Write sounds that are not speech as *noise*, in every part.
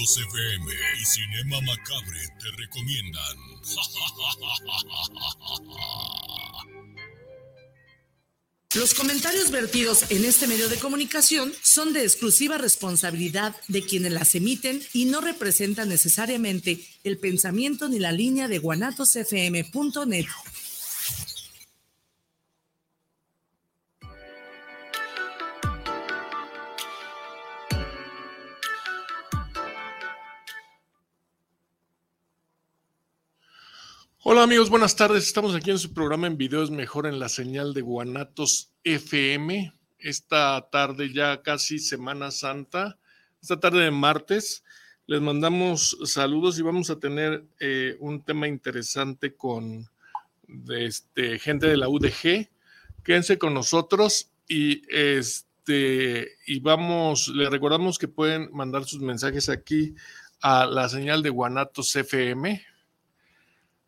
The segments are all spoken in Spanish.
Y Cinema Macabre te recomiendan. *laughs* Los comentarios vertidos en este medio de comunicación son de exclusiva responsabilidad de quienes las emiten y no representan necesariamente el pensamiento ni la línea de guanatosfm.net. Hola amigos, buenas tardes. Estamos aquí en su programa en videos mejor en la señal de Guanatos FM. Esta tarde ya casi Semana Santa, esta tarde de martes, les mandamos saludos y vamos a tener eh, un tema interesante con este, gente de la UDG. Quédense con nosotros y este y vamos, les recordamos que pueden mandar sus mensajes aquí a la señal de Guanatos FM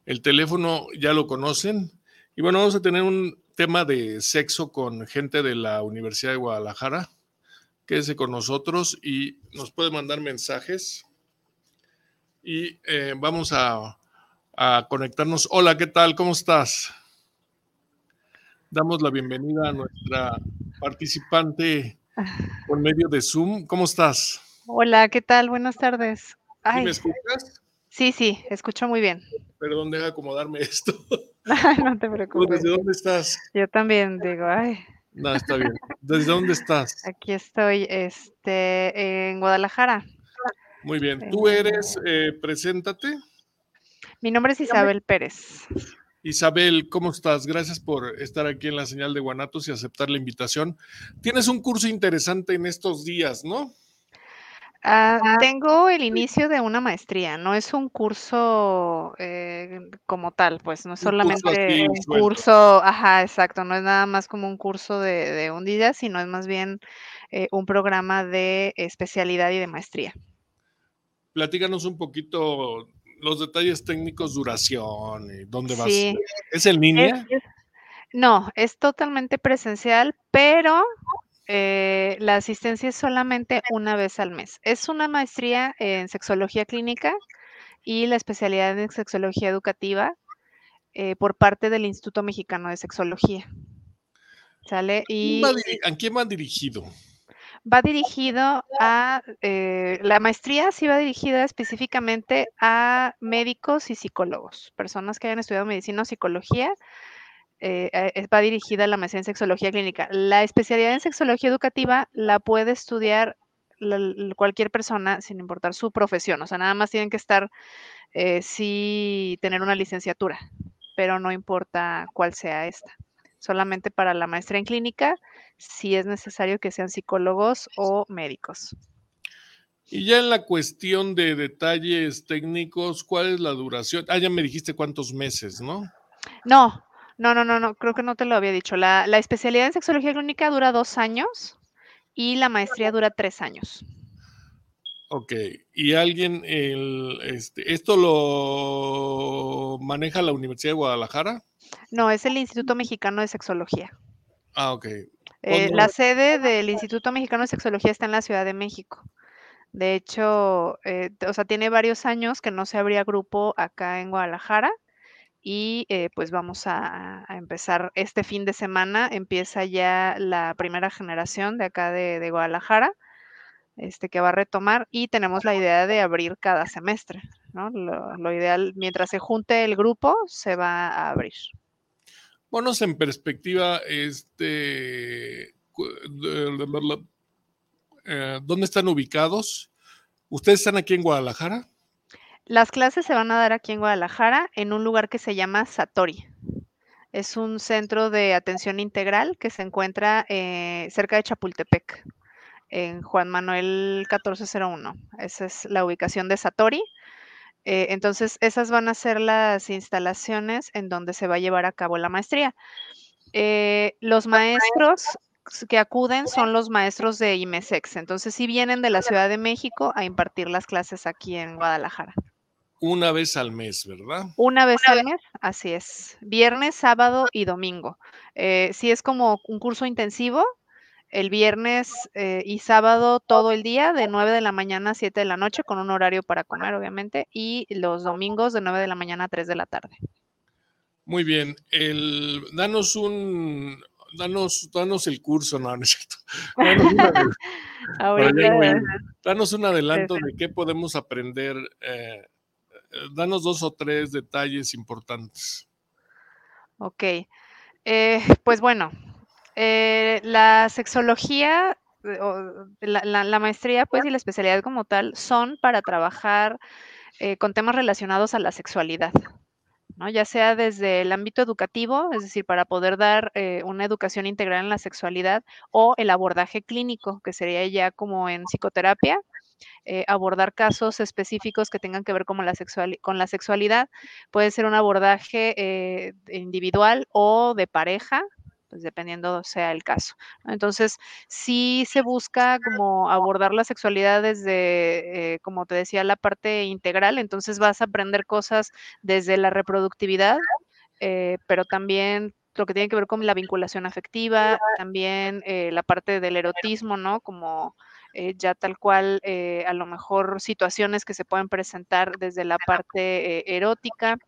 el teléfono ya lo conocen. Y bueno, vamos a tener un tema de sexo con gente de la Universidad de Guadalajara. Quédese con nosotros y nos puede mandar mensajes. Y eh, vamos a, a conectarnos. Hola, ¿qué tal? ¿Cómo estás? Damos la bienvenida a nuestra participante por medio de Zoom. ¿Cómo estás? Hola, ¿qué tal? Buenas tardes. ¿Sí ¿Me escuchas? Sí, sí, escucho muy bien. Perdón, deja acomodarme esto. *laughs* no te *laughs* preocupes. ¿Desde dónde estás? Yo también digo, ay. No, está bien. ¿Desde dónde estás? Aquí estoy, este, en Guadalajara. Muy bien. ¿Tú eh, eres, eh, preséntate? Mi nombre es Isabel Pérez. Isabel, ¿cómo estás? Gracias por estar aquí en la señal de Guanatos y aceptar la invitación. Tienes un curso interesante en estos días, ¿no? Ah, tengo el inicio de una maestría, no es un curso eh, como tal, pues no es solamente un curso, ajá, exacto, no es nada más como un curso de, un día, sino es más bien eh, un programa de especialidad y de maestría. Platícanos un poquito los detalles técnicos, duración, y dónde vas. ¿Es en línea? no, es totalmente presencial, pero eh, la asistencia es solamente una vez al mes. Es una maestría en sexología clínica y la especialidad en sexología educativa eh, por parte del Instituto Mexicano de Sexología. ¿Sale? Y, ¿A quién va dirigido? Va dirigido a, eh, la maestría sí va dirigida específicamente a médicos y psicólogos, personas que hayan estudiado medicina o psicología eh, eh, va dirigida a la maestría en sexología clínica. La especialidad en sexología educativa la puede estudiar cualquier persona sin importar su profesión. O sea, nada más tienen que estar, eh, sí, tener una licenciatura, pero no importa cuál sea esta. Solamente para la maestría en clínica, si es necesario que sean psicólogos o médicos. Y ya en la cuestión de detalles técnicos, ¿cuál es la duración? Ah, ya me dijiste cuántos meses, ¿no? No, no, no, no, no, creo que no te lo había dicho. La, especialidad en sexología clínica dura dos años y la maestría dura tres años. Ok, ¿y alguien, el, este, esto lo maneja la Universidad de Guadalajara? No, es el Instituto Mexicano de Sexología. Ah, ok. Eh, la sede del Instituto Mexicano de Sexología está en la Ciudad de México. De hecho, eh, o sea, tiene varios años que no se abría grupo acá en Guadalajara y eh, pues vamos a, empezar este fin de semana. Empieza ya la primera generación de acá de, Guadalajara, este, que va a retomar y tenemos la idea de abrir cada semestre. ¿no? Lo, ideal, mientras se junte el grupo, se va a abrir. Bueno, en perspectiva, este, eh, ¿dónde están ubicados? ¿Ustedes están aquí en Guadalajara? Las clases se van a dar aquí en Guadalajara en un lugar que se llama Satori. Es un centro de atención integral que se encuentra eh, cerca de Chapultepec, en Juan Manuel 1401. Esa es la ubicación de Satori. Eh, entonces, esas van a ser las instalaciones en donde se va a llevar a cabo la maestría. Eh, los maestros que acuden son los maestros de IMESEX. Entonces, sí vienen de la Ciudad de México a impartir las clases aquí en Guadalajara. Una vez al mes, ¿verdad? Una vez al mes, así es. Viernes, sábado y domingo. Eh, si es como un curso intensivo, el viernes eh, y sábado todo el día, de 9 de la mañana a 7 de la noche, con un horario para comer, obviamente, y los domingos de 9 de la mañana a 3 de la tarde. Muy bien. El, danos un. Danos, danos el curso, no, no es cierto. *laughs* Danos, un adelanto de qué podemos aprender. Eh, danos dos o tres detalles importantes. Ok. Eh, pues bueno, eh, la sexología, eh, la, maestría pues y la especialidad como tal son para trabajar eh, con temas relacionados a la sexualidad, ¿no? ya sea desde el ámbito educativo, es decir, para poder dar una educación integral en la sexualidad, o el abordaje clínico, que sería ya como en psicoterapia, abordar casos específicos que tengan que ver con la, con la sexualidad. Puede ser un abordaje individual o de pareja, pues dependiendo sea el caso. Entonces, sí se busca como abordar la sexualidad desde, eh, como te decía, la parte integral, entonces vas a aprender cosas desde la reproductividad, eh, pero también lo que tiene que ver con la vinculación afectiva, también eh, la parte del erotismo, ¿no? Como ya tal cual, a lo mejor situaciones que se pueden presentar desde la parte erótica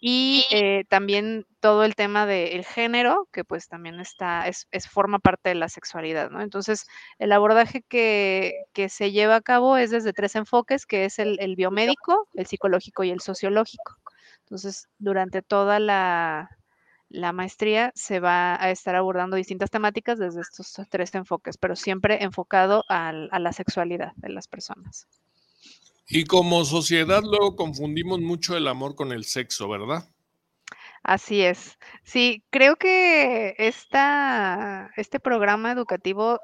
y eh, también todo el tema del género, que pues también está, es, forma parte de la sexualidad, ¿no? Entonces, el abordaje que, se lleva a cabo es desde tres enfoques, que es el, biomédico, el psicológico y el sociológico. Entonces, durante toda la, maestría se va a estar abordando distintas temáticas desde estos tres enfoques, pero siempre enfocado a la sexualidad de las personas. Y como sociedad luego confundimos mucho el amor con el sexo, ¿verdad? Así es. Sí, creo que esta, este programa educativo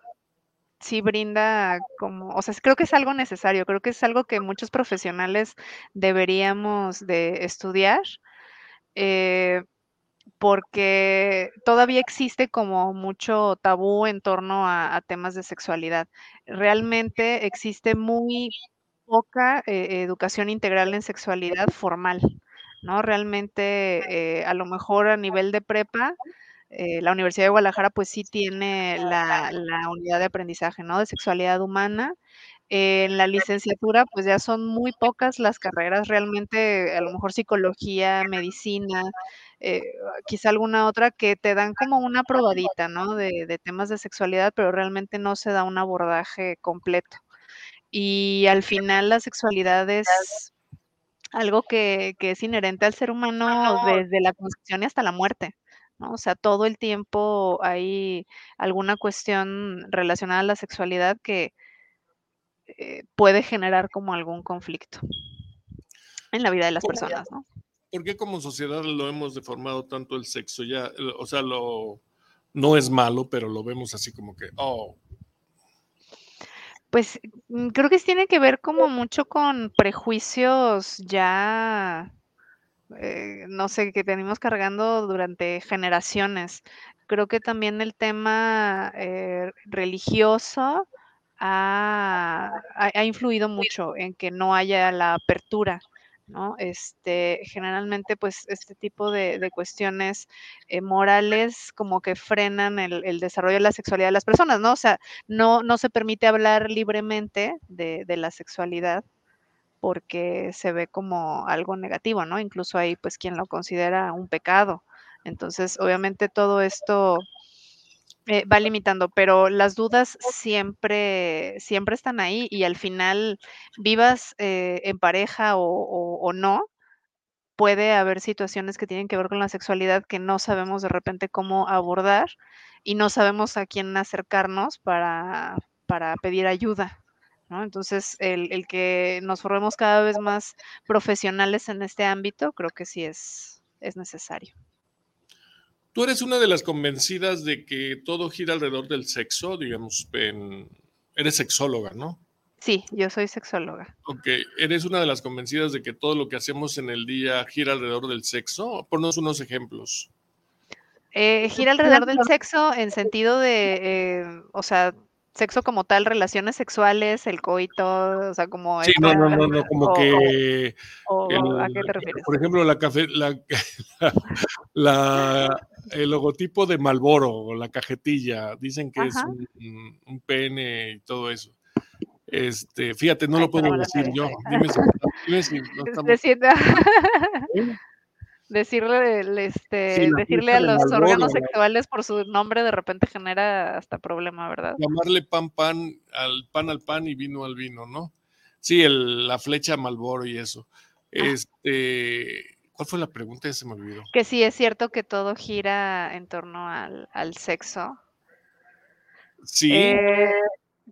sí brinda como, o sea, creo que es algo necesario, creo que es algo que muchos profesionales deberíamos de estudiar, eh, porque todavía existe como mucho tabú en torno a, temas de sexualidad. Realmente existe muy poca eh, educación integral en sexualidad formal, ¿no? Realmente, eh, a lo mejor a nivel de prepa, eh, la Universidad de Guadalajara pues sí tiene la, unidad de aprendizaje, ¿no? De sexualidad humana. en la licenciatura pues ya son muy pocas las carreras, realmente a lo mejor psicología, medicina, quizá alguna otra que te dan como una probadita, ¿no? De, de temas de sexualidad, pero realmente no se da un abordaje completo. Y al final la sexualidad es algo que, es inherente al ser humano desde la concepción hasta la muerte. ¿no? O sea, todo el tiempo hay alguna cuestión relacionada a la sexualidad que eh, puede generar como algún conflicto en la vida de las personas, ¿no? ¿Por qué como sociedad lo hemos deformado tanto el sexo? Ya, o sea, lo no es malo, pero lo vemos así como que, oh, pues mm, creo que tiene que ver como mucho con prejuicios ya, eh, no sé, que tenemos cargando durante generaciones. Creo que también el tema eh, religioso ha, influido mucho en que no haya la apertura ¿no? Este, generalmente, pues, este tipo de, cuestiones eh, morales como que frenan el, desarrollo de la sexualidad de las personas, ¿no? O sea, no, no se permite hablar libremente de, la sexualidad porque se ve como algo negativo, ¿no? Incluso hay, pues, quien lo considera un pecado. Entonces, obviamente todo esto eh, va limitando, pero las dudas siempre, siempre están ahí y al final, vivas eh, en pareja o, no, puede haber situaciones que tienen que ver con la sexualidad que no sabemos de repente cómo abordar y no sabemos a quién acercarnos para, para pedir ayuda. ¿no? Entonces, el, el, que nos formemos cada vez más profesionales en este ámbito, creo que sí es, es necesario. Tú eres una de las convencidas de que todo gira alrededor del sexo, digamos, eres sexóloga, ¿no? Sí, yo soy sexóloga. Ok, ¿eres una de las convencidas de que todo lo que hacemos en el día gira alrededor del sexo? Ponnos unos ejemplos. Eh, gira alrededor del sexo en sentido de, eh, o sea, sexo como tal, relaciones sexuales, el coito, o sea, como... Sí, no, no, no, no, como que... ¿A qué te refieres? Por ejemplo, la café, *laughs* la, el logotipo de Malboro o la cajetilla. Dicen que es un, un, pene y todo eso. Este, fíjate, no lo puedo decir yo. Dime si, no *laughs* estamos... *laughs* Decirle, este, decirle a los órganos sexuales por su nombre de repente genera hasta problema, ¿verdad? Llamarle pan pan al pan al pan y vino al vino, ¿no? Sí, el, la flecha Malboro y eso. Ah. Este, ¿cuál fue la pregunta? Ya se me olvidó. Que sí es cierto que todo gira en torno al, al sexo. Sí. Eh,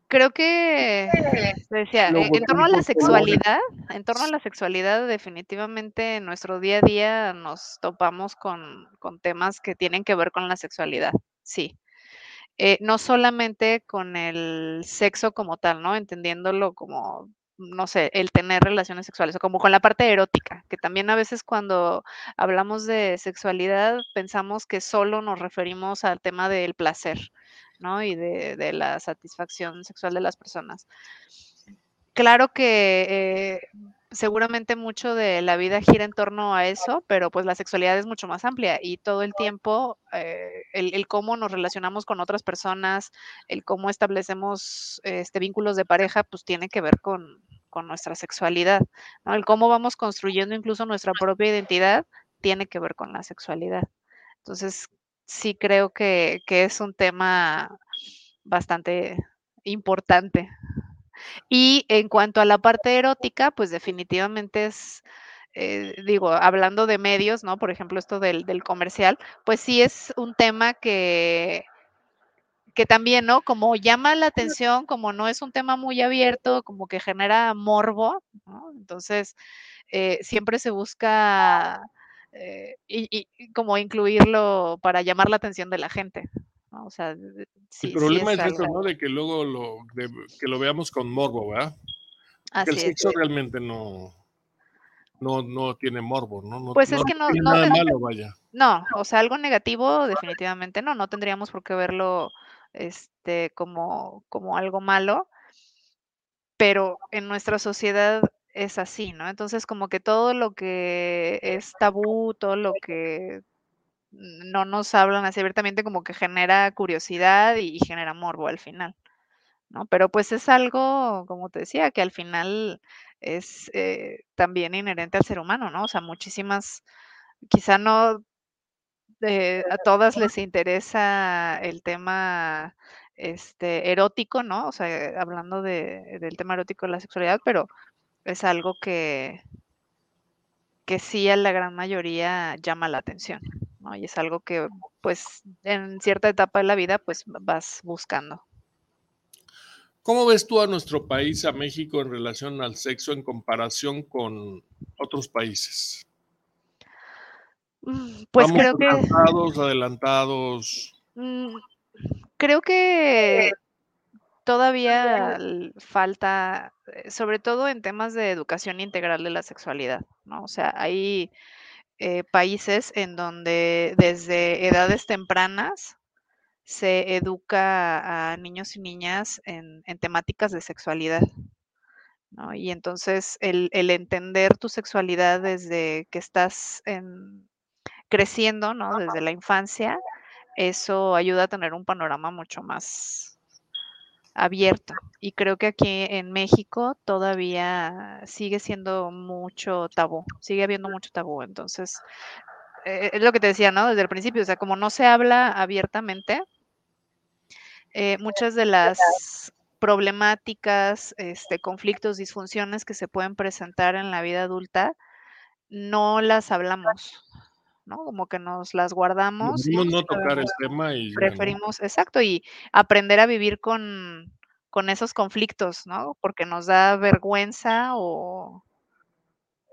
Creo que decía, eh, en torno a la sexualidad, en torno a la sexualidad, definitivamente en nuestro día a día nos topamos con, temas que tienen que ver con la sexualidad, sí. Eh, no solamente con el sexo como tal, ¿no? Entendiéndolo como, no sé, el tener relaciones sexuales, o como con la parte erótica, que también a veces cuando hablamos de sexualidad pensamos que solo nos referimos al tema del placer Y de, la satisfacción sexual de las personas. Claro que eh, seguramente mucho de la vida gira en torno a eso, pero pues la sexualidad es mucho más amplia y todo el tiempo eh, el, cómo nos relacionamos con otras personas, el cómo establecemos este, vínculos de pareja, pues tiene que ver con, nuestra sexualidad. El cómo vamos construyendo incluso nuestra propia identidad tiene que ver con la sexualidad. Entonces, sí creo que, es un tema bastante importante. Y en cuanto a la parte erótica, pues definitivamente es, eh, digo, hablando de medios, ¿no? Por ejemplo, esto del, comercial, pues sí es un tema que, que también, ¿no? Como llama la atención, como no es un tema muy abierto, como que genera morbo, ¿no? Entonces, eh, siempre se busca eh, y, como incluirlo para llamar la atención de la gente. O sea, el problema es, eso, ¿no? De que luego lo, que lo veamos con morbo, ¿verdad? Así el sexo realmente no, no, no tiene morbo, ¿no? pues es que no, no, nada malo, vaya. No, o sea, algo negativo definitivamente no, no tendríamos por qué verlo este como, como algo malo, pero en nuestra sociedad es así, ¿no? Entonces, como que todo lo que es tabú, todo lo que no nos hablan así abiertamente, como que genera curiosidad y, genera morbo al final, ¿no? Pero pues es algo, como te decía, que al final es eh, también inherente al ser humano, ¿no? O sea, muchísimas, quizá no eh, a todas les interesa el tema este, erótico, ¿no? O sea, hablando de, del tema erótico de la sexualidad, pero es algo que, que sí a la gran mayoría llama la atención, ¿no? Y es algo que, pues, en cierta etapa de la vida, pues, vas buscando. ¿Cómo ves tú a nuestro país, a México, en relación al sexo en comparación con otros países? Mm, pues creo que... Adelantados, adelantados. Mm, creo que todavía falta, eh, sobre todo en temas de educación integral de la sexualidad, ¿no? O sea, hay eh, países en donde desde edades tempranas se educa a niños y niñas en, temáticas de sexualidad. ¿no? Y entonces el, entender tu sexualidad desde que estás creciendo, ¿no? Desde la infancia, eso ayuda a tener un panorama mucho más abierto. Y creo que aquí en México todavía sigue siendo mucho tabú, sigue habiendo mucho tabú. Entonces, eh, es lo que te decía, ¿no? Desde el principio, o sea, como no se habla abiertamente, eh, muchas de las problemáticas, este, conflictos, disfunciones que se pueden presentar en la vida adulta, no las hablamos. ¿No? Como que nos las guardamos. Preferimos no tocar el tema y... Preferimos, exacto, y aprender a vivir con, esos conflictos, ¿no? Porque nos da vergüenza o...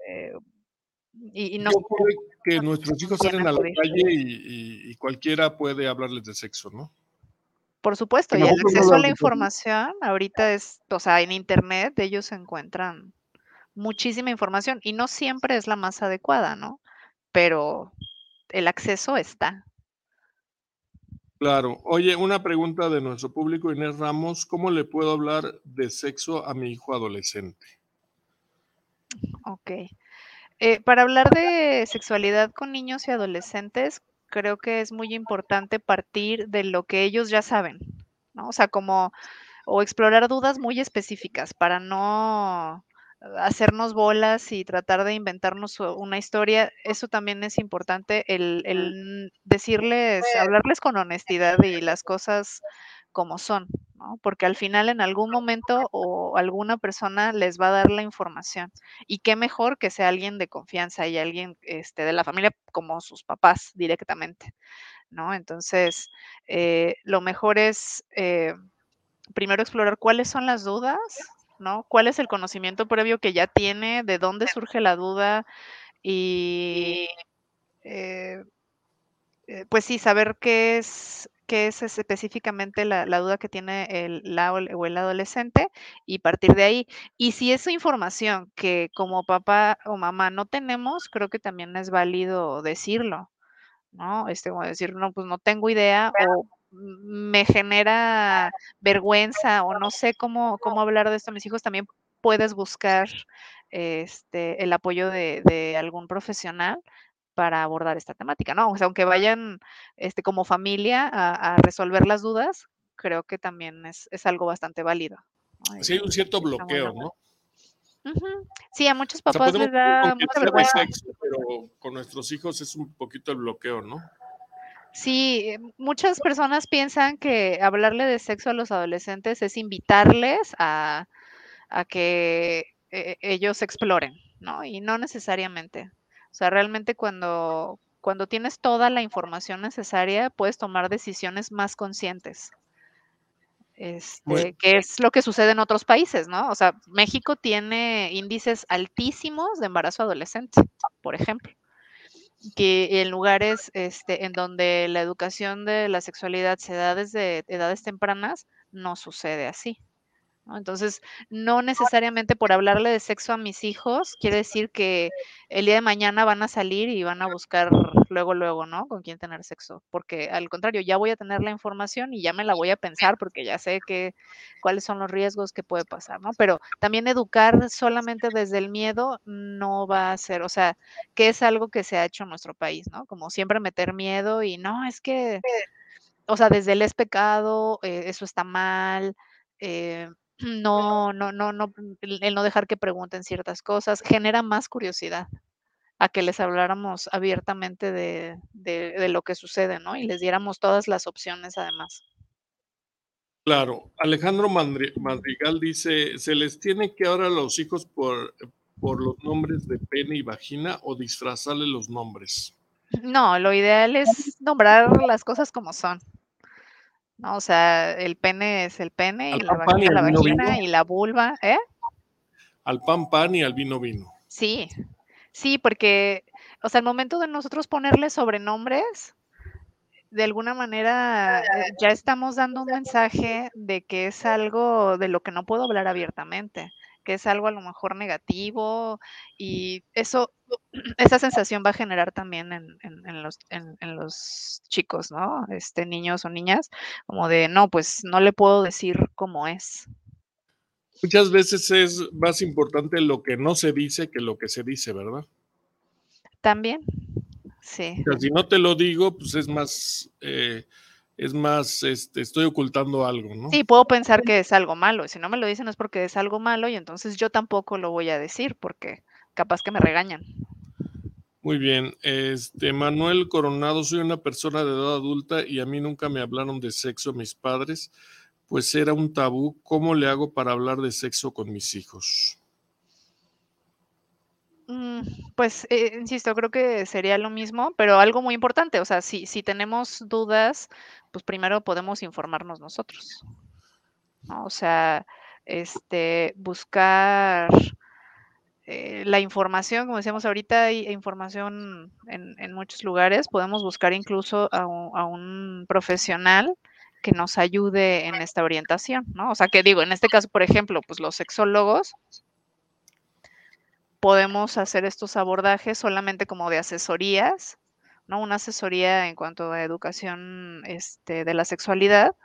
Eh, y, no... que nuestros hijos salen a la calle y, cualquiera puede hablarles de sexo, ¿no? Por supuesto, y el acceso a la información ahorita es, o sea, en internet ellos encuentran muchísima información y no siempre es la más adecuada, ¿no? Pero el acceso está. Claro. Oye, una pregunta de nuestro público, Inés Ramos, ¿cómo le puedo hablar de sexo a mi hijo adolescente? Ok. Eh, para hablar de sexualidad con niños y adolescentes, creo que es muy importante partir de lo que ellos ya saben, ¿no? O sea, como, o explorar dudas muy específicas para no hacernos bolas y tratar de inventarnos una historia, eso también es importante, el, el decirles, hablarles con honestidad y las cosas como son, ¿no? Porque al final en algún momento o alguna persona les va a dar la información. Y qué mejor que sea alguien de confianza y alguien este, de la familia como sus papás directamente, ¿no? Entonces, eh, lo mejor es eh, primero explorar cuáles son las dudas, ¿no? ¿Cuál es el conocimiento previo que ya tiene? ¿De dónde surge la duda? Y eh, pues sí, saber qué es qué es específicamente la, duda que tiene el, la o el adolescente y partir de ahí. Y si es información que como papá o mamá no tenemos, creo que también es válido decirlo, ¿no? Este, como decir, no, pues no tengo idea o me genera vergüenza o no sé cómo, cómo hablar de esto a mis hijos, también puedes buscar este, el apoyo de, de algún profesional para abordar esta temática, ¿no? O sea, aunque vayan este, como familia a, resolver las dudas, creo que también es, algo bastante válido. Sí, hay un cierto bloqueo, ¿no? Sí, a muchos papás les da mucha vergüenza. pero con nuestros hijos es un poquito el bloqueo, ¿no? Sí, eh, muchas personas piensan que hablarle de sexo a los adolescentes es invitarles a, que eh, ellos exploren, ¿no? Y no necesariamente. O sea, realmente cuando, cuando tienes toda la información necesaria, puedes tomar decisiones más conscientes. Este, que es lo que sucede en otros países, ¿no? O sea, México tiene índices altísimos de embarazo adolescente, por ejemplo, que en lugares este, en donde la educación de la sexualidad se da desde edades tempranas, no sucede así. Entonces, no necesariamente por hablarle de sexo a mis hijos quiere decir que el día de mañana van a salir y van a buscar luego, luego, ¿no? Con quién tener sexo. Porque al contrario, ya voy a tener la información y ya me la voy a pensar porque ya sé que, cuáles son los riesgos que puede pasar, ¿no? Pero también educar solamente desde el miedo no va a ser, o sea, que es algo que se ha hecho en nuestro país, ¿no? Como siempre meter miedo y no, es que, o sea, desde el es pecado, eh, eso está mal. Eh, *clears throat* no, no, no, no, el no dejar que pregunten ciertas cosas genera más curiosidad a que les habláramos abiertamente de, de, lo que sucede, ¿no? Y les diéramos todas las opciones además. Claro, Alejandro Madrigal dice, ¿se les tiene que ahora a los hijos por, por los nombres de pene y vagina o disfrazarle los nombres? No, lo ideal es nombrar las cosas como son. ¿no? O sea, el pene es el pene y la vagina la vagina y la vulva, ¿eh? Al pan pan y al vino vino. Sí, sí, porque, o sea, al momento de nosotros ponerle sobrenombres, de alguna manera eh, ya estamos dando un mensaje de que es algo de lo que no puedo hablar abiertamente que es algo a lo mejor negativo y eso, *clears throat* esa sensación va a generar también en, los, en, los chicos, ¿no? Este, niños o niñas, como de, no, pues no le puedo decir cómo es. Muchas veces es más importante lo que no se dice que lo que se dice, ¿verdad? También, sí. si no te lo digo, pues es más... Eh, es más, este, estoy ocultando algo, ¿no? Sí, puedo pensar que es algo malo. Si no me lo dicen es porque es algo malo y entonces yo tampoco lo voy a decir porque capaz que me regañan. Muy bien. Este, Manuel Coronado, soy una persona de edad adulta y a mí nunca me hablaron de sexo mis padres, pues era un tabú. ¿Cómo le hago para hablar de sexo con mis hijos? Mm, pues, eh, insisto, creo que sería lo mismo, pero algo muy importante, o sea, si, si tenemos dudas, pues primero podemos informarnos nosotros. O sea, este, buscar eh, la información, como decíamos ahorita, hay información en, muchos lugares, podemos buscar incluso a a un, profesional que nos ayude en esta orientación, ¿no? O sea, que digo, en este caso, por ejemplo, pues los sexólogos podemos hacer estos abordajes solamente como de asesorías, ¿no? Una asesoría en cuanto a educación este, de la sexualidad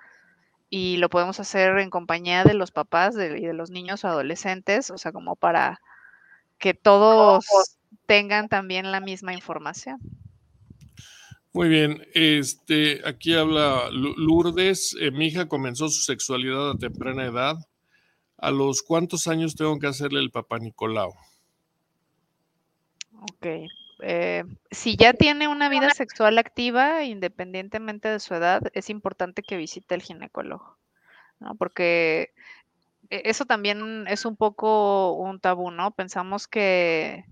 y lo podemos hacer en compañía de los papás y de los niños o adolescentes, o sea, como para que todos tengan también la misma información. Muy bien, este, aquí habla Lourdes. Eh, mi hija comenzó su sexualidad a temprana edad. ¿A los cuántos años tengo que hacerle el papá Nicolau? Ok. Eh, si ya tiene una vida sexual activa, independientemente de su edad, es importante que visite el ginecólogo, ¿no? Porque e, eso también es un poco un tabú, ¿no? Pensamos que,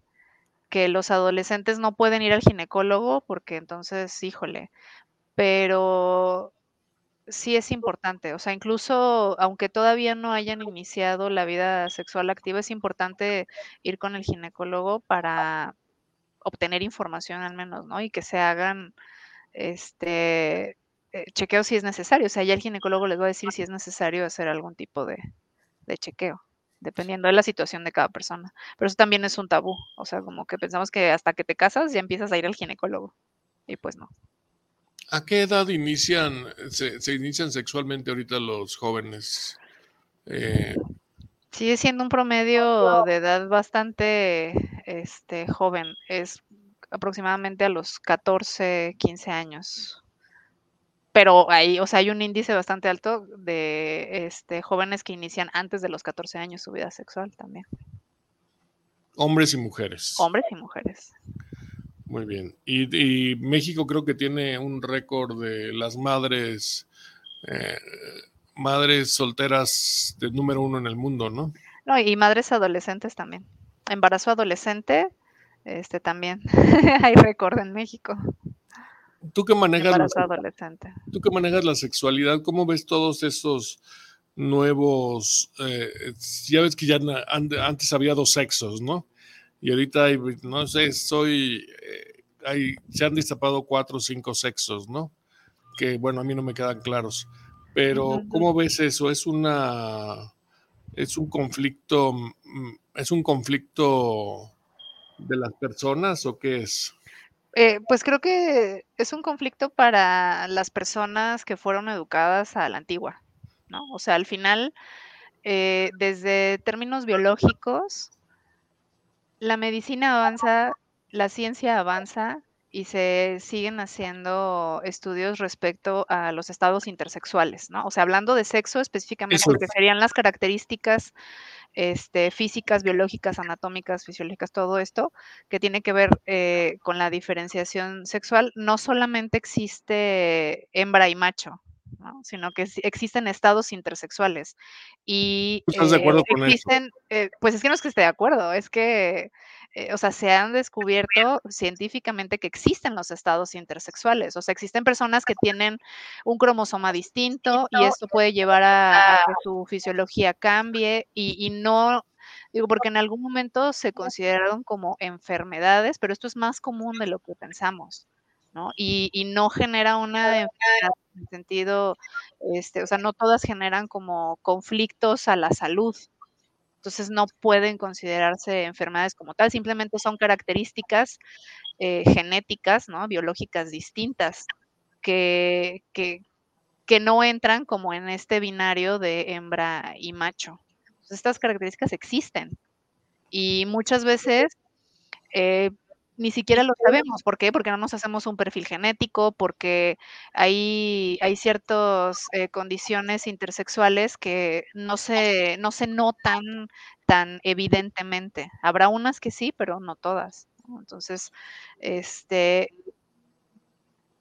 que los adolescentes no pueden ir al ginecólogo porque entonces, híjole, pero sí es importante, o sea, incluso aunque todavía no hayan iniciado la vida sexual activa, es importante ir con el ginecólogo para obtener información al menos, ¿no? Y que se hagan este eh, chequeos si es necesario. O sea, ya el ginecólogo les va a decir si es necesario hacer algún tipo de, de chequeo, dependiendo de la situación de cada persona. Pero eso también es un tabú. O sea, como que pensamos que hasta que te casas ya empiezas a ir al ginecólogo. Y pues no. ¿A qué edad inician, se, inician sexualmente ahorita los jóvenes? Eh, Sigue siendo un promedio de edad bastante este, joven. Es aproximadamente a los 14, 15 años. Pero hay, o sea, hay un índice bastante alto de este, jóvenes que inician antes de los 14 años su vida sexual también. Hombres y mujeres. Hombres y mujeres. Muy bien. Y, México creo que tiene un récord de las madres, eh, madres solteras de número uno en el mundo, ¿no? No, y madres adolescentes también. Embarazo adolescente, este también *laughs* hay récord en México. Tú que manejas adolescente. Tú que manejas la sexualidad, ¿cómo ves todos esos nuevos? Eh, ya ves que ya antes había dos sexos, ¿no? y ahorita hay, no sé, soy, eh, hay, se han destapado cuatro o cinco sexos, ¿no? Que bueno, a mí no me quedan claros. Pero, ¿cómo ves eso? ¿Es una, es un conflicto, mm, es un conflicto de las personas o qué es? Eh, pues creo que es un conflicto para las personas que fueron educadas a la antigua, ¿no? O sea, al final, eh, desde términos biológicos, la medicina avanza, la ciencia avanza y se siguen haciendo estudios respecto a los estados intersexuales, ¿no? O sea, hablando de sexo específicamente, porque serían las características este, físicas, biológicas, anatómicas, fisiológicas, todo esto que tiene que ver eh, con la diferenciación sexual. No solamente existe hembra y macho, sino que existen estados intersexuales. Y ¿Estás de acuerdo con existen, eh, pues es que no es que esté de acuerdo, es que, eh, o sea, se han descubierto científicamente que existen los estados intersexuales, o sea, existen personas que tienen un cromosoma distinto y esto puede llevar a, que su fisiología cambie y, y no Digo, porque en algún momento se consideraron como enfermedades, pero esto es más común de lo que pensamos. ¿no? Y, y, no genera una enfermedad en el sentido, este, o sea, no todas generan como conflictos a la salud. Entonces no pueden considerarse enfermedades como tal, simplemente son características eh, genéticas, ¿no? Biológicas distintas que, que, que, no entran como en este binario de hembra y macho. estas características existen y muchas veces eh, ni siquiera lo sabemos. ¿Por qué? Porque no nos hacemos un perfil genético, porque hay, hay ciertas eh, condiciones intersexuales que no se, no se notan tan evidentemente. Habrá unas que sí, pero no todas. Entonces, este,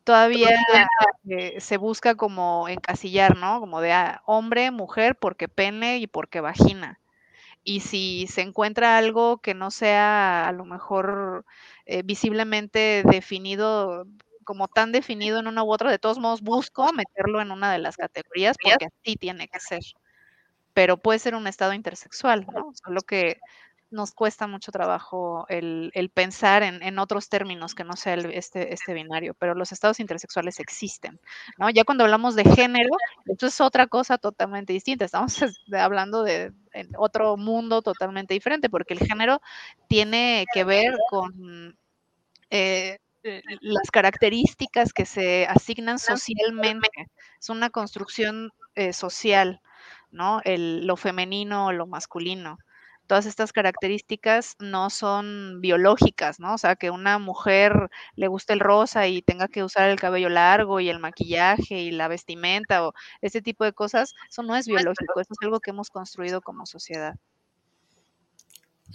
todavía eh, se busca como encasillar, ¿no? Como de ah, hombre, mujer, porque pene y porque vagina y si se encuentra algo que no sea a lo mejor eh, visiblemente definido como tan definido en una u otra, de todos modos busco meterlo en una de las categorías porque así tiene que ser. Pero puede ser un estado intersexual, ¿no? Solo que nos cuesta mucho trabajo el, pensar en, otros términos que no sea este, este binario, pero los estados intersexuales existen, ¿no? Ya cuando hablamos de género, esto es otra cosa totalmente distinta, estamos *laughs* hablando de otro mundo totalmente diferente, porque el género tiene que ver con... Eh, eh, las características que se asignan socialmente. Es una construcción eh, social, ¿no? El, lo femenino lo masculino todas estas características no son biológicas, ¿no? O sea, que una mujer le guste el rosa y tenga que usar el cabello largo y el maquillaje y la vestimenta o ese tipo de cosas, eso no es biológico, eso es algo que hemos construido como sociedad.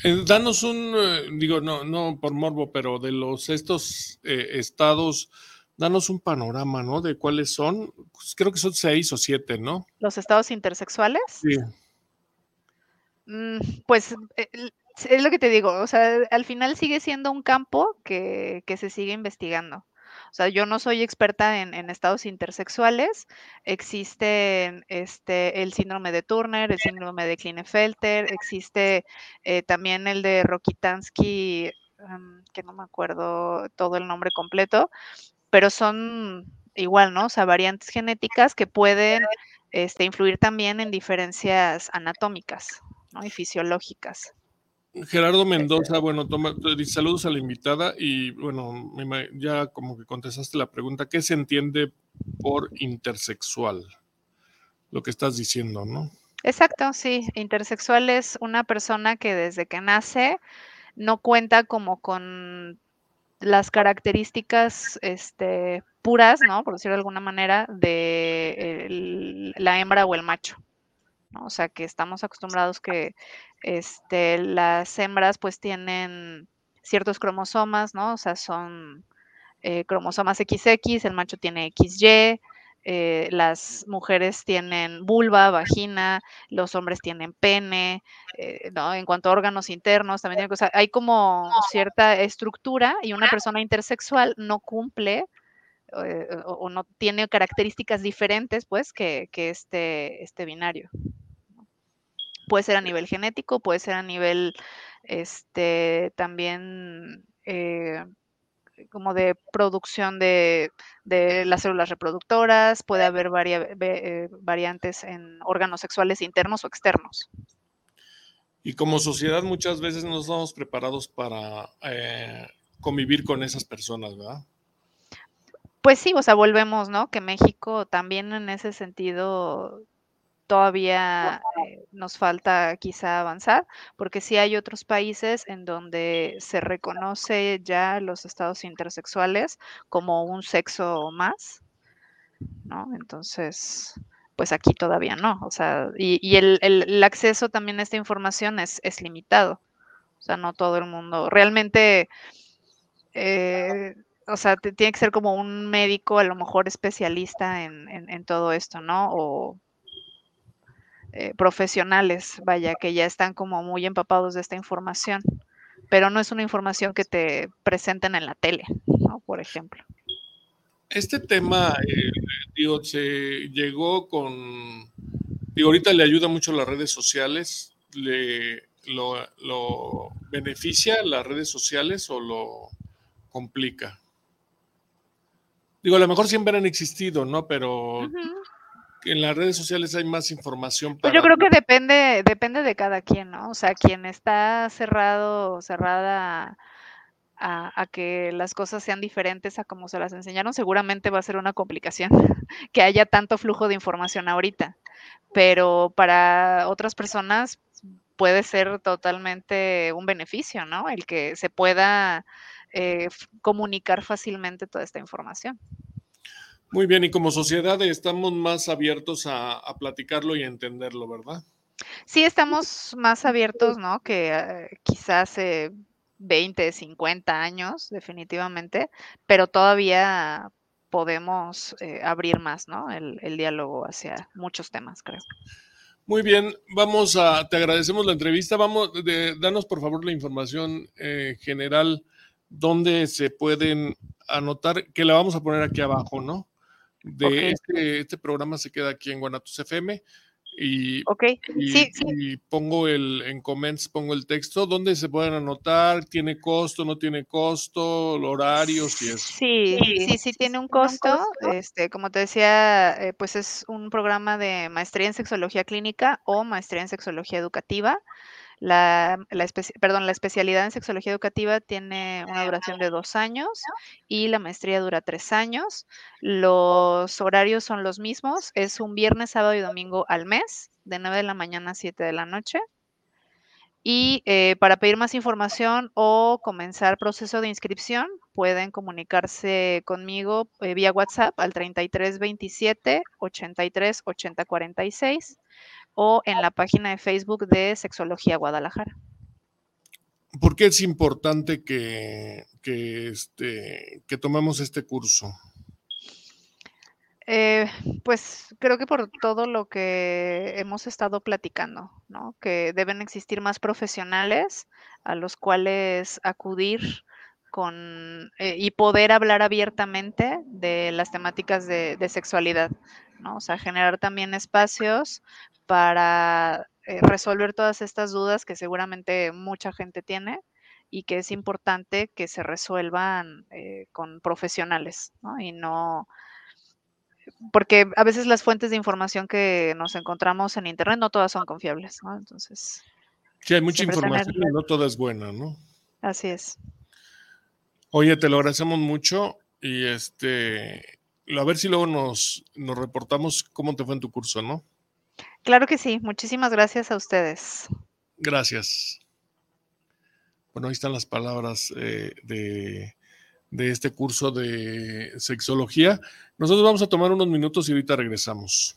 Eh, danos un, eh, digo, no, no por morbo, pero de los estos eh, estados, danos un panorama, ¿no? De cuáles son, pues, creo que son seis o siete, ¿no? Los estados intersexuales. Sí. Mm, pues es lo que te digo, o sea, al final sigue siendo un campo que, se sigue investigando. O sea, yo no soy experta en, estados intersexuales. Existe este, el síndrome de Turner, el síndrome de Klinefelter, existe eh, también el de Rokitansky, que no me acuerdo todo el nombre completo, pero son igual, ¿no? O sea, variantes genéticas que pueden este, influir también en diferencias anatómicas ¿no? y fisiológicas. Gerardo Mendoza, bueno, toma, saludos a la invitada y bueno, ya como que contestaste la pregunta, ¿qué se entiende por intersexual? Lo que estás diciendo, ¿no? Exacto, sí, intersexual es una persona que desde que nace no cuenta como con las características este, puras, ¿no? Por decirlo de alguna manera, de la hembra o el macho. O sea, que estamos acostumbrados que este, las hembras pues tienen ciertos cromosomas, ¿no? O sea, son eh, cromosomas XX, el macho tiene XY, eh, las mujeres tienen vulva, vagina, los hombres tienen pene, eh, ¿no? En cuanto a órganos internos, también tienen, o hay como cierta estructura y una persona intersexual no cumple o, no tiene características diferentes, pues, que, que este, este binario. Puede ser a nivel genético, puede ser a nivel este, también eh, como de producción de, las células reproductoras, puede haber eh, variantes en órganos sexuales internos o externos. Y como sociedad muchas veces no estamos preparados para eh, convivir con esas personas, ¿verdad? Pues sí, o sea, volvemos, ¿no? Que México también en ese sentido todavía eh, nos falta quizá avanzar, porque sí hay otros países en donde se reconoce ya los estados intersexuales como un sexo más, ¿no? Entonces, pues aquí todavía no, o sea, y, el, acceso también a esta información es, limitado, o sea, no todo el mundo, realmente... Eh, o sea, tiene que ser como un médico, a lo mejor especialista en, en todo esto, ¿no? O, eh, profesionales, vaya, que ya están como muy empapados de esta información, pero no es una información que te presenten en la tele, ¿no? Por ejemplo. Este tema, eh, digo, se llegó con, digo, ahorita le ayuda mucho las redes sociales, le, lo, beneficia las redes sociales o lo complica? Digo, a lo mejor siempre han existido, ¿no? Pero en las redes sociales hay más información. Pues yo creo que depende, depende de cada quien, ¿no? O sea, quien está cerrado, cerrada a, que las cosas sean diferentes a como se las enseñaron, seguramente va a ser una complicación *laughs* que haya tanto flujo de información ahorita. Pero para otras personas puede ser totalmente un beneficio, ¿no? El que se pueda eh, comunicar fácilmente toda esta información. Muy bien, y como sociedad estamos más abiertos a, platicarlo y a entenderlo, ¿verdad? Sí, estamos más abiertos, ¿no? Que eh, quizás hace 20, 50 años, definitivamente, pero todavía podemos eh, abrir más, ¿no? El, diálogo hacia muchos temas, creo. Muy bien, vamos a, te agradecemos la entrevista. Vamos, de, danos por favor la información eh, general, donde se pueden anotar, que la vamos a poner aquí abajo, ¿no? De este, este, programa se queda aquí en Guanatos FM. Y, y, pongo el en comments, pongo el texto, donde se pueden anotar, tiene costo, no tiene costo, horarios y eso. Sí, sí, sí, tiene un costo. Este, como te decía, eh, pues es un programa de maestría en sexología clínica o maestría en sexología educativa. La, perdón, la especialidad en sexología educativa tiene una duración de dos años y la maestría dura tres años. Los horarios son los mismos, es un viernes, sábado y domingo al mes, de 9 de la mañana a 7 de la noche. Y eh, para pedir más información o comenzar proceso de inscripción, pueden comunicarse conmigo eh, vía WhatsApp al 3327 83 80 46 o en la página de Facebook de Sexología Guadalajara. ¿Por qué es importante que, que, este, que tomemos este curso? Eh, pues creo que por todo lo que hemos estado platicando, ¿no? Que deben existir más profesionales a los cuales acudir con eh, y poder hablar abiertamente de las temáticas de, sexualidad, ¿no? O sea, generar también espacios para eh, resolver todas estas dudas que seguramente mucha gente tiene y que es importante que se resuelvan con profesionales, ¿no? Y no porque a veces las fuentes de información que nos encontramos en Internet no todas son confiables, ¿no? Entonces... Sí, hay mucha información y no toda es buena, ¿no? Así es. Oye, te lo agradecemos mucho y este, a ver si luego nos, nos reportamos cómo te fue en tu curso, ¿no? Claro que sí, muchísimas gracias a ustedes. Gracias. Bueno, ahí están las palabras eh, de de este curso de sexología. Nosotros vamos a tomar unos minutos y ahorita regresamos.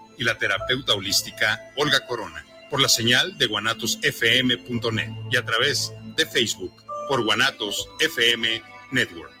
y la terapeuta holística Olga Corona por la señal de guanatosfm.net y a través de Facebook por Guanatos FM Network.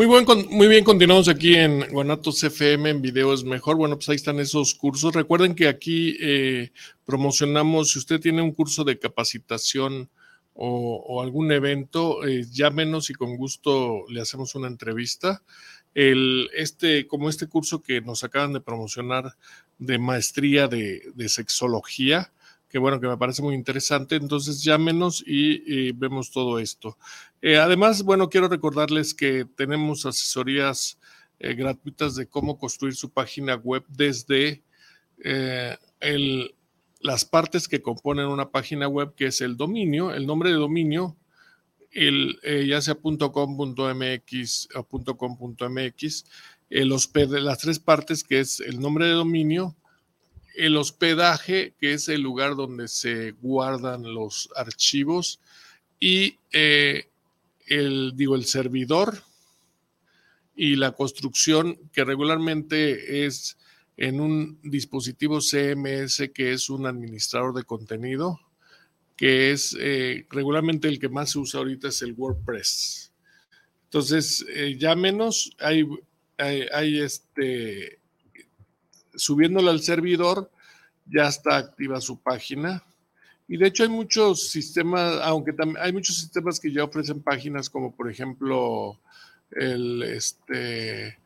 Muy, buen, muy bien, continuamos aquí en Guanatos FM, en videos mejor. Bueno, pues ahí están esos cursos. Recuerden que aquí eh, promocionamos, si usted tiene un curso de capacitación o, algún evento, eh, llámenos y con gusto le hacemos una entrevista. El, este, como este curso que nos acaban de promocionar de maestría de sexología, que bueno, que me parece muy interesante. Entonces llámenos y, vemos todo esto. Eh, además, bueno, quiero recordarles que tenemos asesorías eh, gratuitas de cómo construir su página web desde eh, las partes que componen una página web, que es el dominio, el nombre de dominio, el, ya sea .com.mx o .com.mx, las tres partes que es el nombre de dominio, el hospedaje, que es el lugar donde se guardan los archivos, y eh, el, digo, el servidor y la construcción, que regularmente es en un dispositivo CMS, que es un administrador de contenido, que es eh, regularmente el que más se usa ahorita es el WordPress. Entonces, eh, ya menos hay, hay, este, subiéndolo al servidor, ya está activa su página. Y de hecho hay muchos sistemas, aunque también hay muchos sistemas que ya ofrecen páginas como por ejemplo el este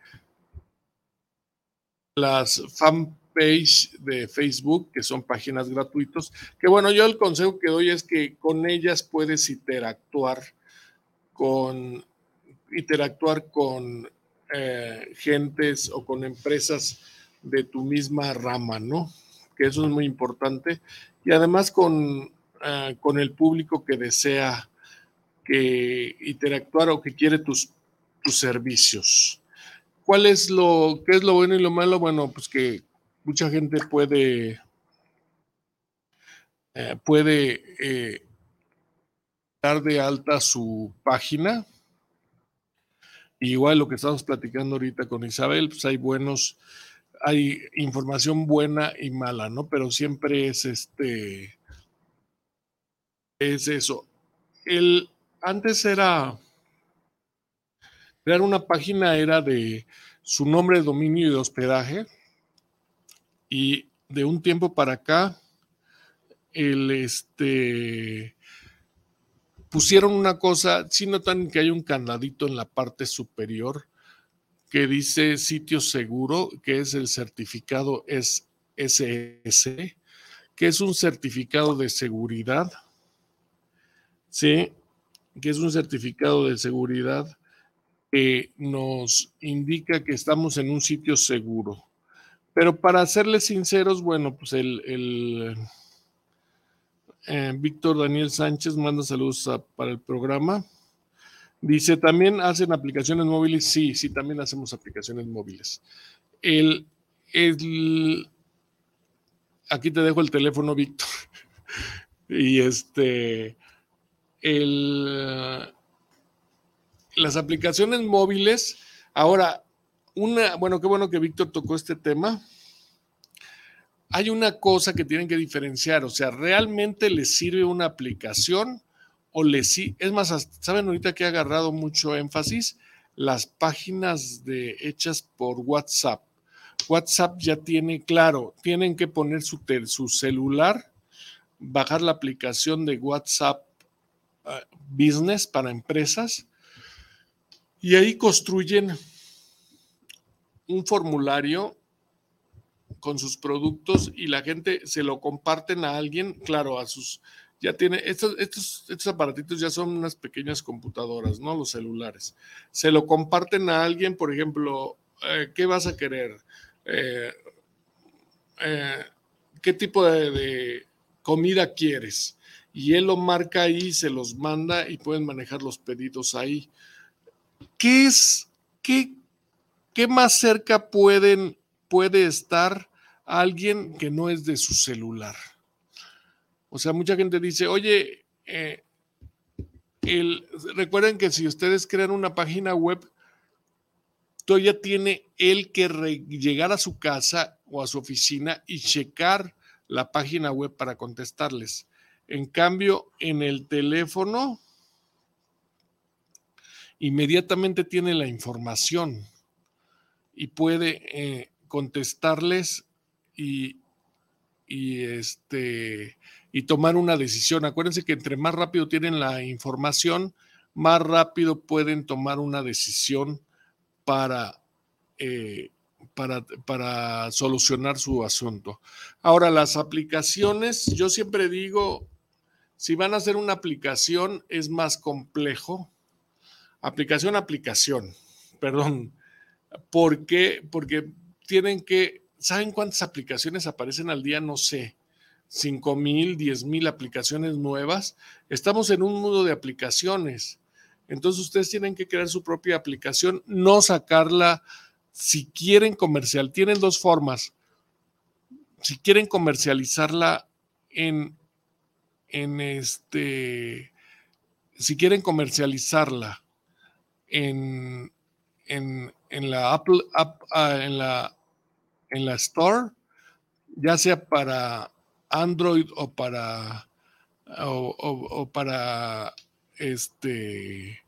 las fanpage de Facebook, que son páginas gratuitos, que bueno, yo el consejo que doy es que con ellas puedes interactuar con interactuar con eh, gentes o con empresas de tu misma rama, ¿no? Que eso es muy importante y además con, ah, con el público que desea que interactuar o que quiere tus, tus servicios. ¿Cuál es lo, qué es lo bueno y lo malo? Bueno, pues que mucha gente puede, eh, puede eh, dar de alta su página. Igual lo que estamos platicando ahorita con Isabel, pues hay buenos hay información buena y mala, ¿no? Pero siempre es este, es eso. El, antes era, crear una página era de su nombre dominio y de hospedaje y de un tiempo para acá, el este, pusieron una cosa, si notan que hay un candadito en la parte superior que dice sitio seguro, que es el certificado SS, que es un certificado de seguridad, ¿sí? Que es un certificado de seguridad que nos indica que estamos en un sitio seguro. Pero para serles sinceros, bueno, pues el, eh, Víctor Daniel Sánchez manda saludos para el programa. Dice, ¿también hacen aplicaciones móviles? Sí, sí, también hacemos aplicaciones móviles. El, aquí te dejo el teléfono, Víctor. *laughs* y este, el, las aplicaciones móviles, ahora, una, bueno, qué bueno que Víctor tocó este tema. Hay una cosa que tienen que diferenciar, o sea, ¿realmente les sirve una aplicación? O le sí, es más, saben ahorita que ha agarrado mucho énfasis las páginas de hechas por WhatsApp. WhatsApp ya tiene claro, tienen que poner su, su celular, bajar la aplicación de WhatsApp ah, Business para empresas y ahí construyen un formulario con sus productos y la gente se lo comparten a alguien, claro, a sus ya tiene, estos, estos, estos aparatitos ya son unas pequeñas computadoras, ¿no? Los celulares. Se lo comparten a alguien, por ejemplo, eh, ¿qué vas a querer? Eh, eh, ¿Qué tipo de, comida quieres? Y él lo marca ahí, se los manda y pueden manejar los pedidos ahí. ¿Qué es, qué, qué más cerca pueden, puede estar alguien que no es de su celular? O sea, mucha gente dice, oye, eh, recuerden que si ustedes crean una página web, todavía tiene él que llegar a su casa o a su oficina y checar la página web para contestarles. En cambio, en el teléfono, inmediatamente tiene la información y puede eh, contestarles y, y este y tomar una decisión. Acuérdense que entre más rápido tienen la información, más rápido pueden tomar una decisión para, eh, para, para solucionar su asunto. Ahora, las aplicaciones, yo siempre digo, si van a hacer una aplicación, es más complejo. Aplicación, aplicación, perdón. ¿Por qué? Porque tienen que, ¿saben cuántas aplicaciones aparecen al día? No sé. 5 mil, 10 mil aplicaciones nuevas. Estamos en un mundo de aplicaciones. Entonces ustedes tienen que crear su propia aplicación, no sacarla. Si quieren comercial, tienen dos formas. Si quieren comercializarla en, en este, si quieren comercializarla en, en, la Apple, ah, en la, en la Store, ya sea para Android o para o, para este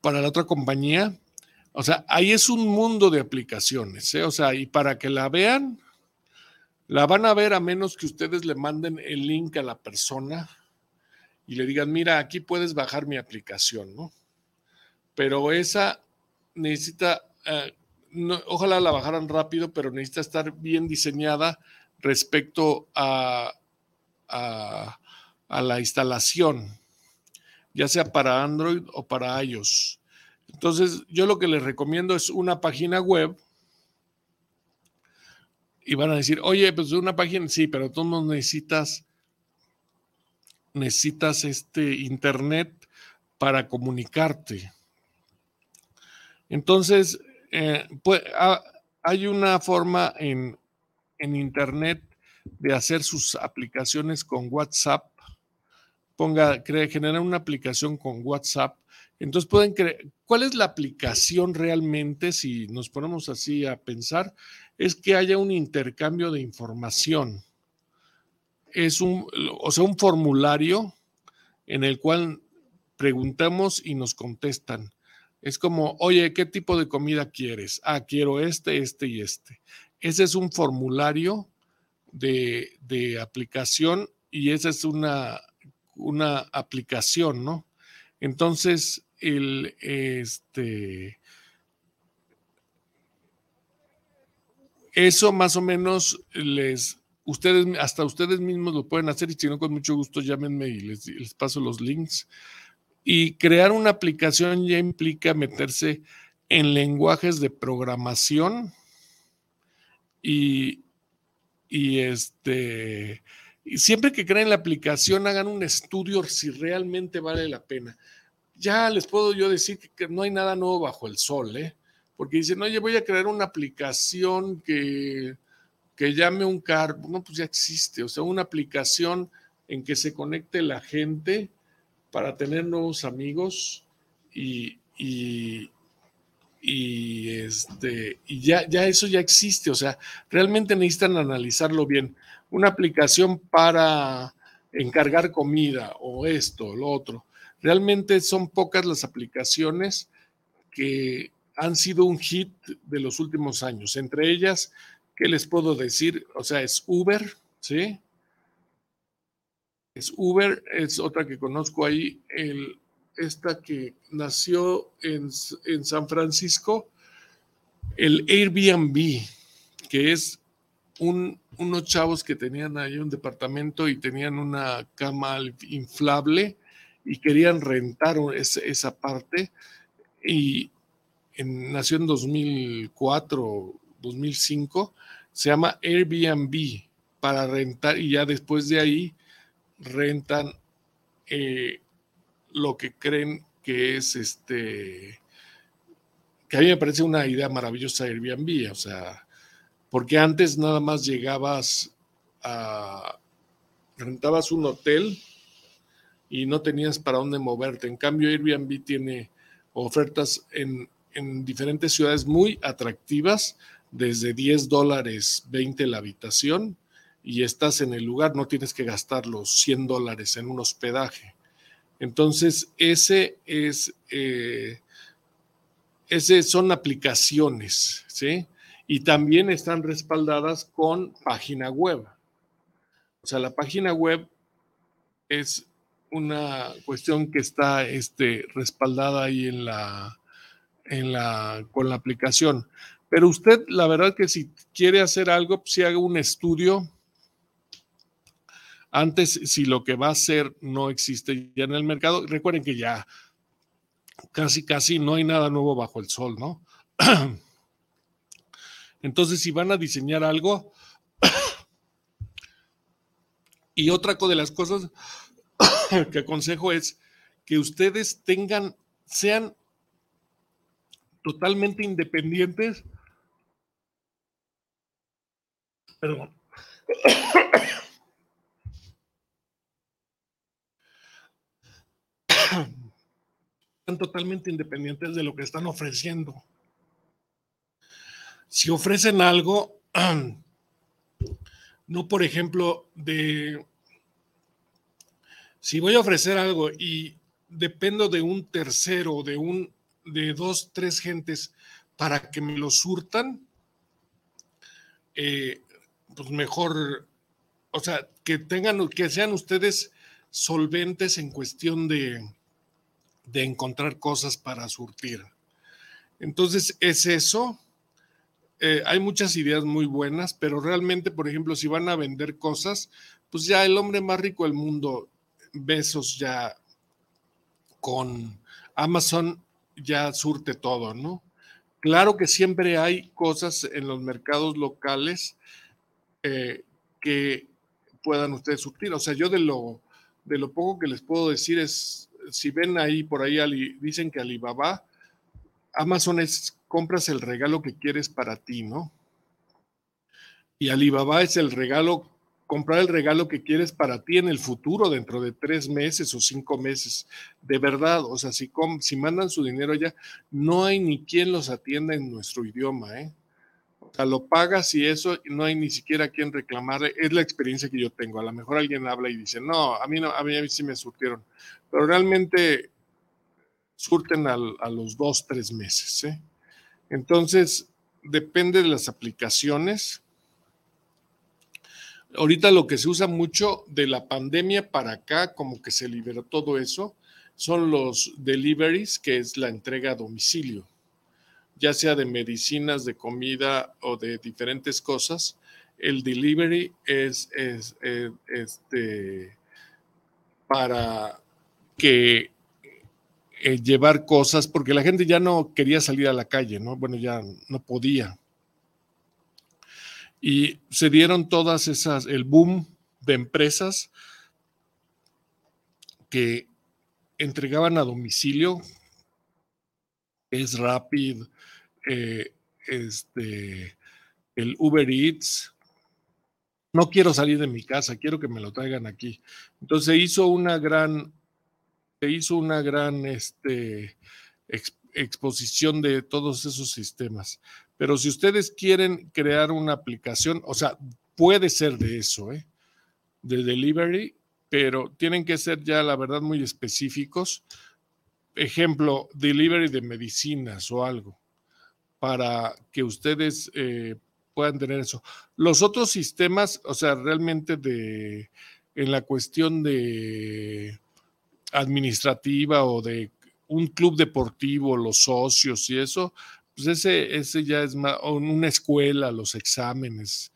para la otra compañía. O sea, ahí es un mundo de aplicaciones, ¿eh? o sea, y para que la vean, la van a ver a menos que ustedes le manden el link a la persona y le digan, mira, aquí puedes bajar mi aplicación, ¿no? Pero esa necesita, eh, ojalá la bajaran rápido, pero necesita estar bien diseñada respecto a, a, la instalación, ya sea para Android o para iOS. Entonces, yo lo que les recomiendo es una página web y van a decir, oye, pues una página, sí, pero tú no necesitas, necesitas este internet para comunicarte. Entonces, pues, hay una forma en, en Internet de hacer sus aplicaciones con WhatsApp, ponga, crea, generar una aplicación con WhatsApp. Entonces pueden crear, ¿cuál es la aplicación realmente? Si nos ponemos así a pensar, es que haya un intercambio de información. Es un, o sea, un formulario en el cual preguntamos y nos contestan. Es como, oye, ¿qué tipo de comida quieres? Ah, quiero este, este y este. Ese es un formulario de, aplicación y esa es una, una aplicación, ¿no? Entonces, el, este, eso más o menos les, ustedes, hasta ustedes mismos lo pueden hacer y si no, con mucho gusto llámenme y les, les paso los links. Y crear una aplicación ya implica meterse en lenguajes de programación y, y este, y siempre que creen la aplicación, hagan un estudio si realmente vale la pena. Ya les puedo yo decir que, no hay nada nuevo bajo el sol, ¿eh? Porque dicen, oye, voy a crear una aplicación que, que llame un carro. No, pues ya existe. O sea, una aplicación en que se conecte la gente para tener nuevos amigos y, y este y ya, ya eso ya existe, o sea, realmente necesitan analizarlo bien. Una aplicación para encargar comida o esto, lo otro. Realmente son pocas las aplicaciones que han sido un hit de los últimos años. Entre ellas, ¿qué les puedo decir? O sea, es Uber, ¿sí? Es Uber, es otra que conozco ahí, el esta que nació en, San Francisco, el Airbnb, que es unos chavos que tenían ahí un departamento y tenían una cama inflable y querían rentar esa, parte. Y nació en 2004, 2005, se llama Airbnb para rentar y ya después de ahí rentan eh, lo que creen que es este, que a mí me parece una idea maravillosa Airbnb, o sea, porque antes nada más llegabas a, rentabas un hotel y no tenías para dónde moverte. En cambio, Airbnb tiene ofertas en, en diferentes ciudades muy atractivas, desde 10 dólares 20 la habitación, y estás en el lugar, no tienes que gastar los 100 dólares en un hospedaje. Entonces, ese es, eh, ese son aplicaciones, ¿sí? Y también están respaldadas con página web. O sea, la página web es una cuestión que está este, respaldada ahí en la, en la, con la aplicación. Pero usted, la verdad que si quiere hacer algo, si haga un estudio antes, si lo que va a ser no existe ya en el mercado, recuerden que ya casi, casi no hay nada nuevo bajo el sol, ¿no? *clears throat* Entonces, si van a diseñar algo, y otra de las cosas *clears throat* que aconsejo es que ustedes tengan, sean totalmente independientes. *clears throat* Perdón. *clears throat* Sean totalmente independientes de lo que están ofreciendo. Si ofrecen algo, *clears throat* no por ejemplo de, si voy a ofrecer algo y dependo de un tercero, de un, de dos, tres gentes para que me lo surtan, eh, pues mejor, o sea, que tengan, que sean ustedes solventes en cuestión de, de encontrar cosas para surtir. Entonces, es eso. Eh, hay muchas ideas muy buenas, pero realmente, por ejemplo, si van a vender cosas, pues ya el hombre más rico del mundo, Besos ya con Amazon ya surte todo, ¿no? Claro que siempre hay cosas en los mercados locales eh, que puedan ustedes surtir. O sea, yo de lo, de lo poco que les puedo decir es, si ven ahí por ahí, dicen que Alibaba, Amazon es, compras el regalo que quieres para ti, ¿no? Y Alibaba es el regalo comprar el regalo que quieres para ti en el futuro, dentro de tres meses o cinco meses. De verdad, o sea, si, si mandan su dinero allá, no hay ni quien los atienda en nuestro idioma, ¿eh? O sea, lo pagas y eso no hay ni siquiera quien reclamarle. Es la experiencia que yo tengo. A lo mejor alguien habla y dice, no, a mí, no, a mí, a mí sí me surtieron. Pero realmente surten a los dos, tres meses. ¿eh? Entonces, depende de las aplicaciones Ahorita lo que se usa mucho de la pandemia para acá, como que se liberó todo eso, son los deliveries, que es la entrega a domicilio, ya sea de medicinas, de comida o de diferentes cosas. El delivery es, este, para que eh, llevar cosas, porque la gente ya no quería salir a la calle, ¿no? Bueno, ya no podía. Y se dieron todas esas, el boom de empresas que entregaban a domicilio, es Rapid, eh, este, el Uber Eats. No quiero salir de mi casa, quiero que me lo traigan aquí. Entonces se hizo una gran, se hizo una gran este, exposición de todos esos sistemas. Pero si ustedes quieren crear una aplicación, o sea, puede ser de eso, ¿eh? de delivery, pero tienen que ser ya, la verdad, muy específicos. Ejemplo, delivery de medicinas o algo, para que ustedes eh, puedan tener eso. Los otros sistemas, o sea, realmente de, en la cuestión de administrativa o de un club deportivo, los socios y eso, pues ese, ese ya es más, una escuela, los exámenes.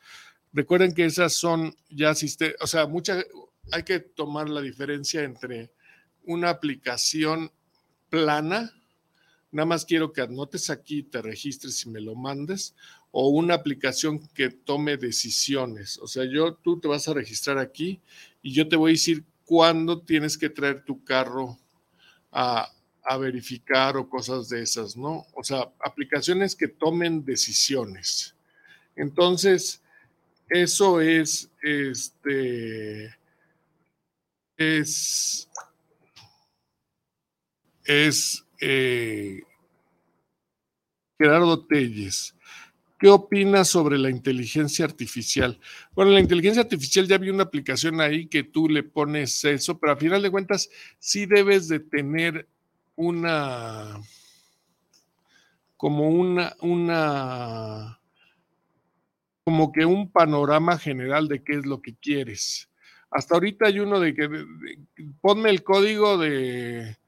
Recuerden que esas son ya o sea, mucha, hay que tomar la diferencia entre una aplicación plana, nada más quiero que anotes aquí, te registres y me lo mandes, o una aplicación que tome decisiones. O sea, yo, tú te vas a registrar aquí y yo te voy a decir cuándo tienes que traer tu carro a, a verificar o cosas de esas, ¿no? O sea, aplicaciones que tomen decisiones. Entonces, eso es, este, es, es eh, Gerardo Telles. ¿Qué opinas sobre la inteligencia artificial? Bueno, la inteligencia artificial ya vi una aplicación ahí que tú le pones eso, pero a final de cuentas sí debes de tener una, como una, una, como que un panorama general de qué es lo que quieres. Hasta ahorita hay uno de que ponme el código de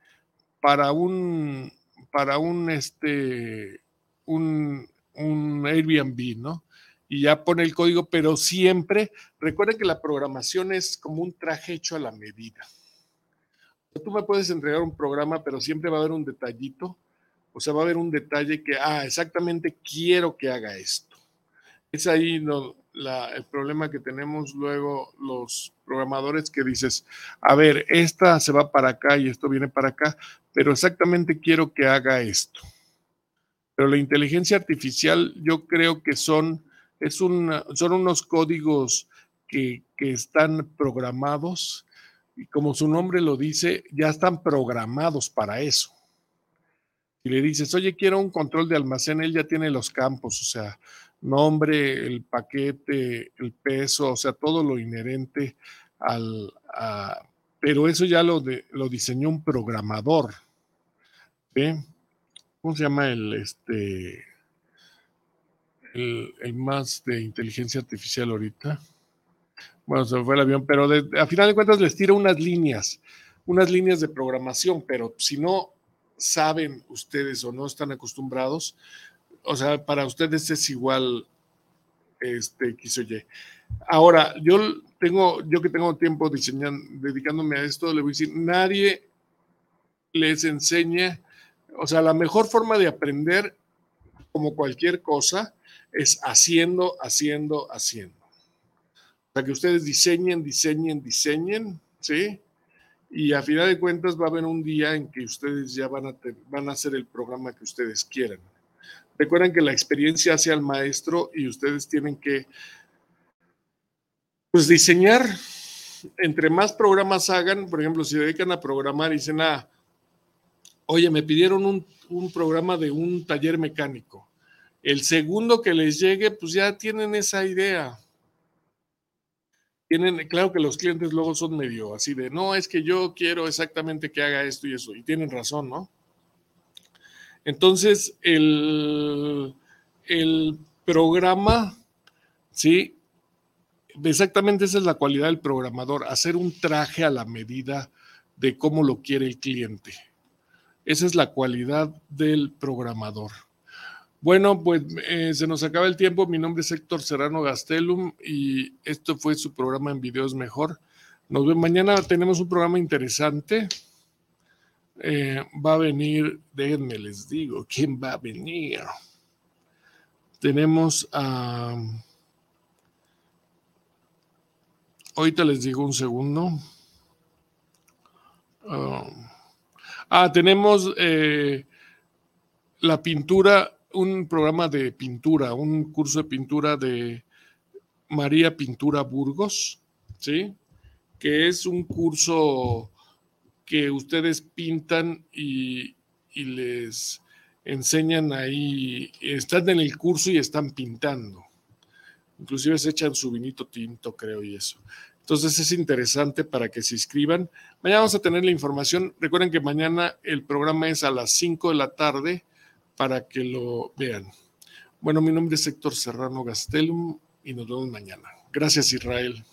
para un para un este un, un Airbnb, ¿no? Y ya pone el código, pero siempre recuerden que la programación es como un traje hecho a la medida tú me puedes entregar un programa, pero siempre va a haber un detallito, o sea, va a haber un detalle que, ah, exactamente quiero que haga esto. Es ahí el problema que tenemos luego los programadores que dices, a ver, esta se va para acá y esto viene para acá, pero exactamente quiero que haga esto. Pero la inteligencia artificial yo creo que son, es son unos códigos que, que están programados y como su nombre lo dice, ya están programados para eso. Y le dices, oye, quiero un control de almacén, él ya tiene los campos, o sea, nombre, el paquete, el peso, o sea, todo lo inherente al... pero eso ya lo, lo diseñó un programador. ¿Cómo se llama el, este, el, más de inteligencia artificial ahorita? bueno, se fue el avión, pero a final de cuentas les tira unas líneas, unas líneas de programación, pero si no saben ustedes o no están acostumbrados, o sea, para ustedes es igual este X o Y. Ahora, yo tengo, yo que tengo tiempo diseñando, dedicándome a esto, le voy a decir, nadie les enseña, o sea, la mejor forma de aprender, como cualquier cosa, es haciendo, haciendo, haciendo para que ustedes diseñen, diseñen, diseñen, ¿sí? Y a final de cuentas va a haber un día en que ustedes ya van a, van a hacer el programa que ustedes quieran. Recuerden que la experiencia hace al maestro y ustedes tienen que pues diseñar entre más programas hagan, por ejemplo, si dedican a programar y dicen, ah, oye, me pidieron un, un, programa de un taller mecánico. El segundo que les llegue, pues ya tienen esa idea tienen, claro que los clientes luego son medio así de, no, es que yo quiero exactamente que haga esto y eso, y tienen razón, ¿no? Entonces, el, el programa, ¿sí? Exactamente esa es la cualidad del programador, hacer un traje a la medida de cómo lo quiere el cliente. Esa es la cualidad del programador. Bueno, pues eh, se nos acaba el tiempo. Mi nombre es Héctor Serrano Gastelum y esto fue su programa en Videos Mejor. Nos vemos mañana. Tenemos un programa interesante. Eh, va a venir, déjenme les digo, ¿quién va a venir? Tenemos a... ahorita les digo un segundo. ah, ah tenemos eh, la pintura un programa de pintura, un curso de pintura de María Pintura Burgos, ¿sí? Que es un curso que ustedes pintan y, les enseñan ahí, están en el curso y están pintando. Inclusive se echan su vinito tinto, creo, y eso. Entonces es interesante para que se inscriban. Mañana vamos a tener la información. Recuerden que mañana el programa es a las 5 de la tarde para que lo vean. Bueno, mi nombre es Héctor Serrano Gastelum y nos vemos mañana. Gracias, Israel.